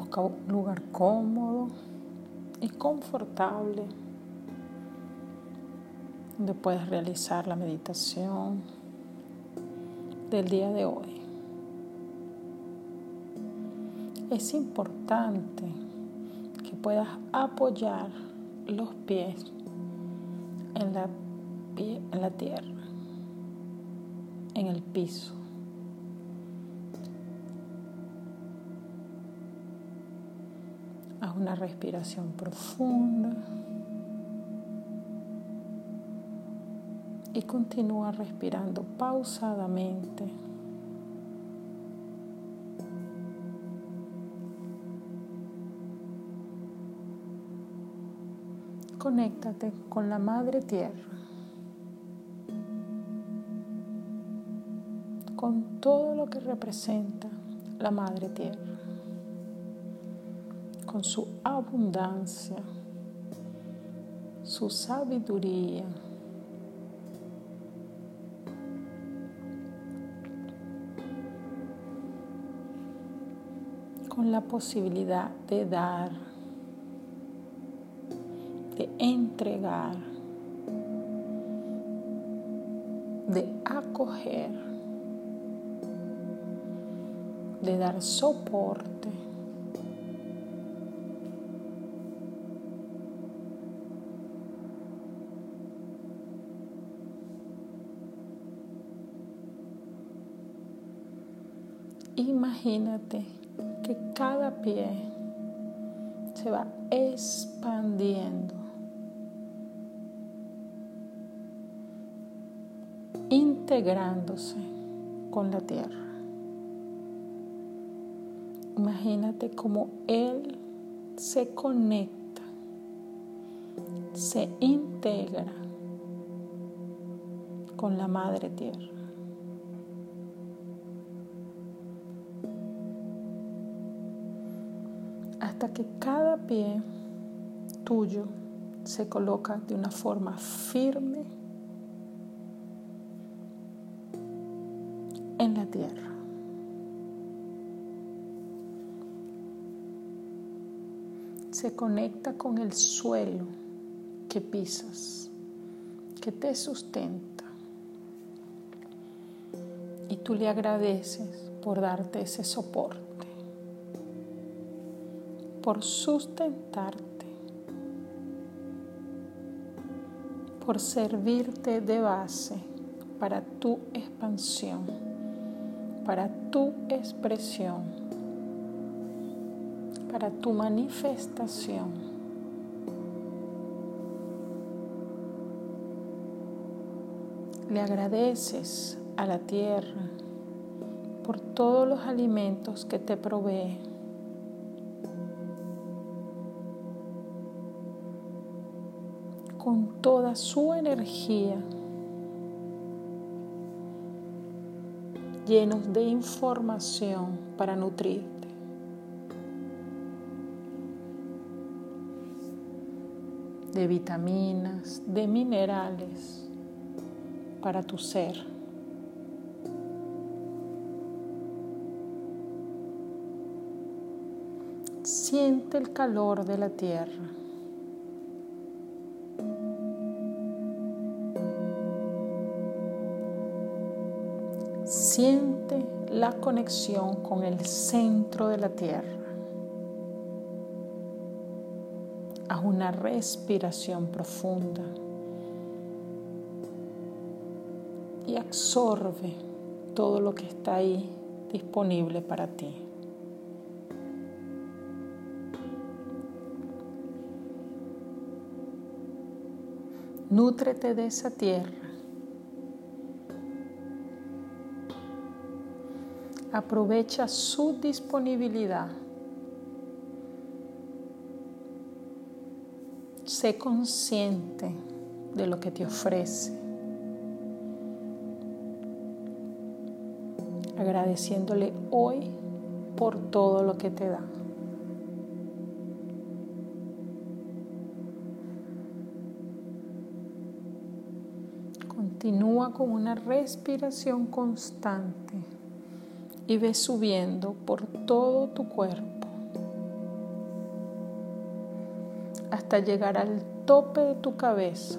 Busca un lugar cómodo y confortable donde puedes realizar la meditación del día de hoy. Es importante que puedas apoyar los pies en la, en la tierra, en el piso. Haz una respiración profunda. y continúa respirando pausadamente. Conéctate con la Madre Tierra, con todo lo que representa la Madre Tierra, con su abundancia, su sabiduría, con la posibilidad de dar, de entregar, de acoger, de dar soporte. Imagínate que cada pie se va expandiendo, integrándose con la tierra. Imagínate cómo Él se conecta, se integra con la Madre Tierra. Hasta que cada pie tuyo se coloca de una forma firme en la tierra. Se conecta con el suelo que pisas, que te sustenta. Y tú le agradeces por darte ese soporte por sustentarte, por servirte de base para tu expansión, para tu expresión, para tu manifestación. Le agradeces a la tierra por todos los alimentos que te provee con toda su energía, llenos de información para nutrirte. de vitaminas, de minerales para tu ser. Siente el calor de la tierra. Siente la conexión con el centro de la tierra. Haz una respiración profunda y absorbe todo lo que está ahí disponible para ti. Nútrete de esa tierra Aprovecha su disponibilidad. Sé consciente de lo que te ofrece. Agradeciéndole hoy por todo lo que te da. Continúa con una respiración constante y ve subiendo por todo tu cuerpo, hasta llegar al tope de tu cabeza.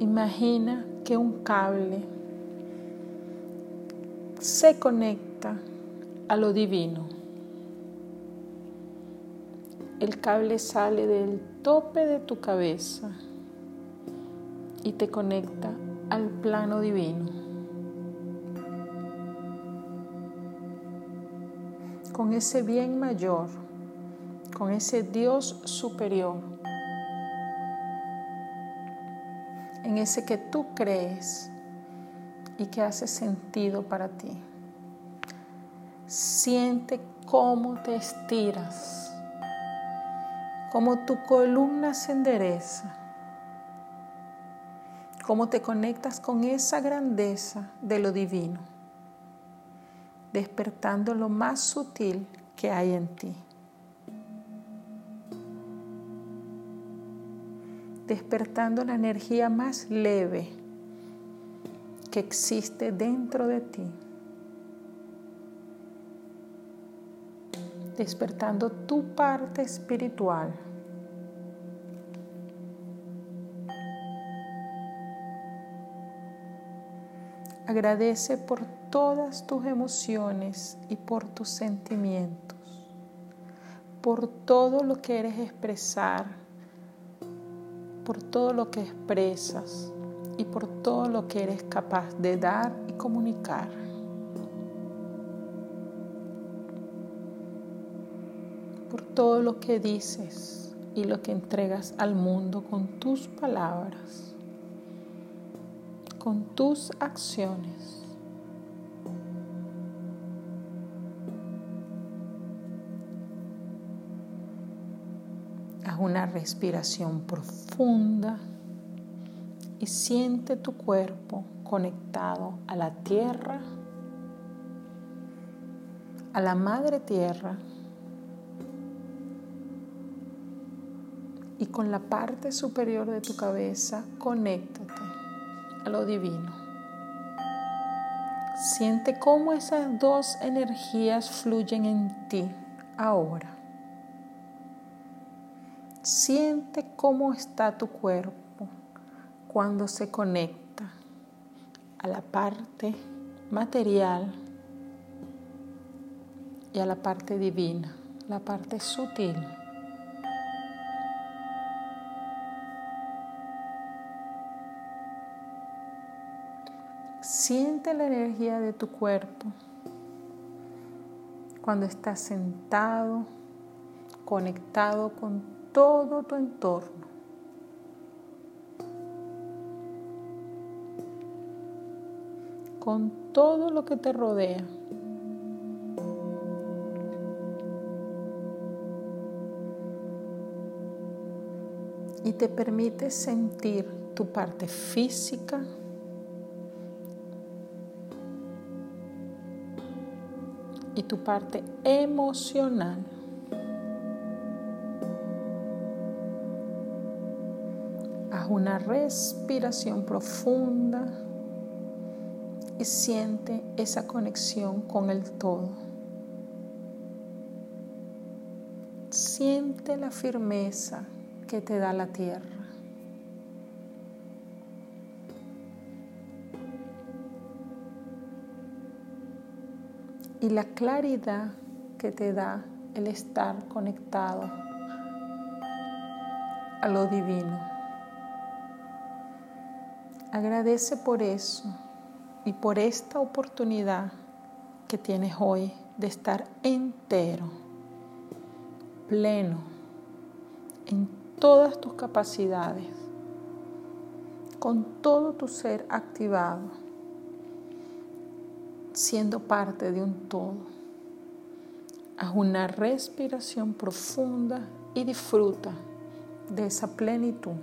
Imagina que un cable se conecta a lo divino. El cable sale del tope de tu cabeza y te conecta al plano divino. Con ese bien mayor, con ese Dios superior, en ese que tú crees y que hace sentido para ti. Siente cómo te estiras, cómo tu columna se endereza cómo te conectas con esa grandeza de lo divino, despertando lo más sutil que hay en ti. Despertando la energía más leve que existe dentro de ti. Despertando tu parte espiritual. Agradece por todas tus emociones y por tus sentimientos, por todo lo que eres expresar, por todo lo que expresas y por todo lo que eres capaz de dar y comunicar. Por todo lo que dices y lo que entregas al mundo con tus palabras con tus acciones. Haz una respiración profunda y siente tu cuerpo conectado a la tierra, a la madre tierra y con la parte superior de tu cabeza conéctate lo divino. Siente cómo esas dos energías fluyen en ti ahora. Siente cómo está tu cuerpo cuando se conecta a la parte material y a la parte divina, la parte sutil. Siente la energía de tu cuerpo cuando estás sentado, conectado con todo tu entorno. con todo lo que te rodea. Y te permite sentir tu parte física, y tu parte emocional. Haz una respiración profunda y siente esa conexión con el todo. Siente la firmeza que te da la tierra. Y la claridad que te da el estar conectado a lo divino. Agradece por eso y por esta oportunidad que tienes hoy de estar entero, pleno, en todas tus capacidades, con todo tu ser activado siendo parte de un todo. Haz una respiración profunda y disfruta de esa plenitud,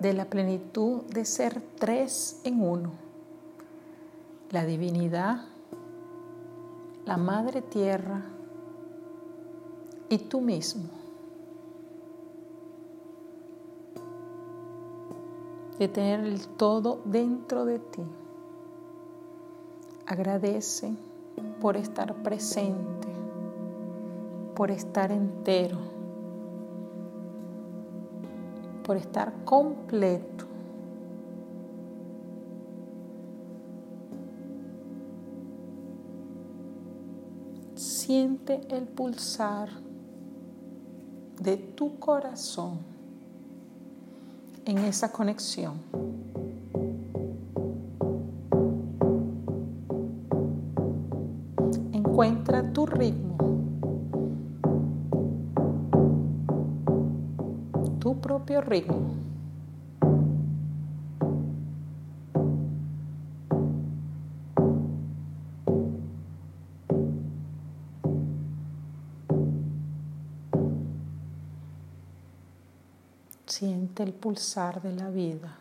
de la plenitud de ser tres en uno, la divinidad, la madre tierra y tú mismo. De tener el todo dentro de ti. Agradece por estar presente, por estar entero, por estar completo. Siente el pulsar de tu corazón en esa conexión. Encuentra tu ritmo, tu propio ritmo. Siente el pulsar de la vida.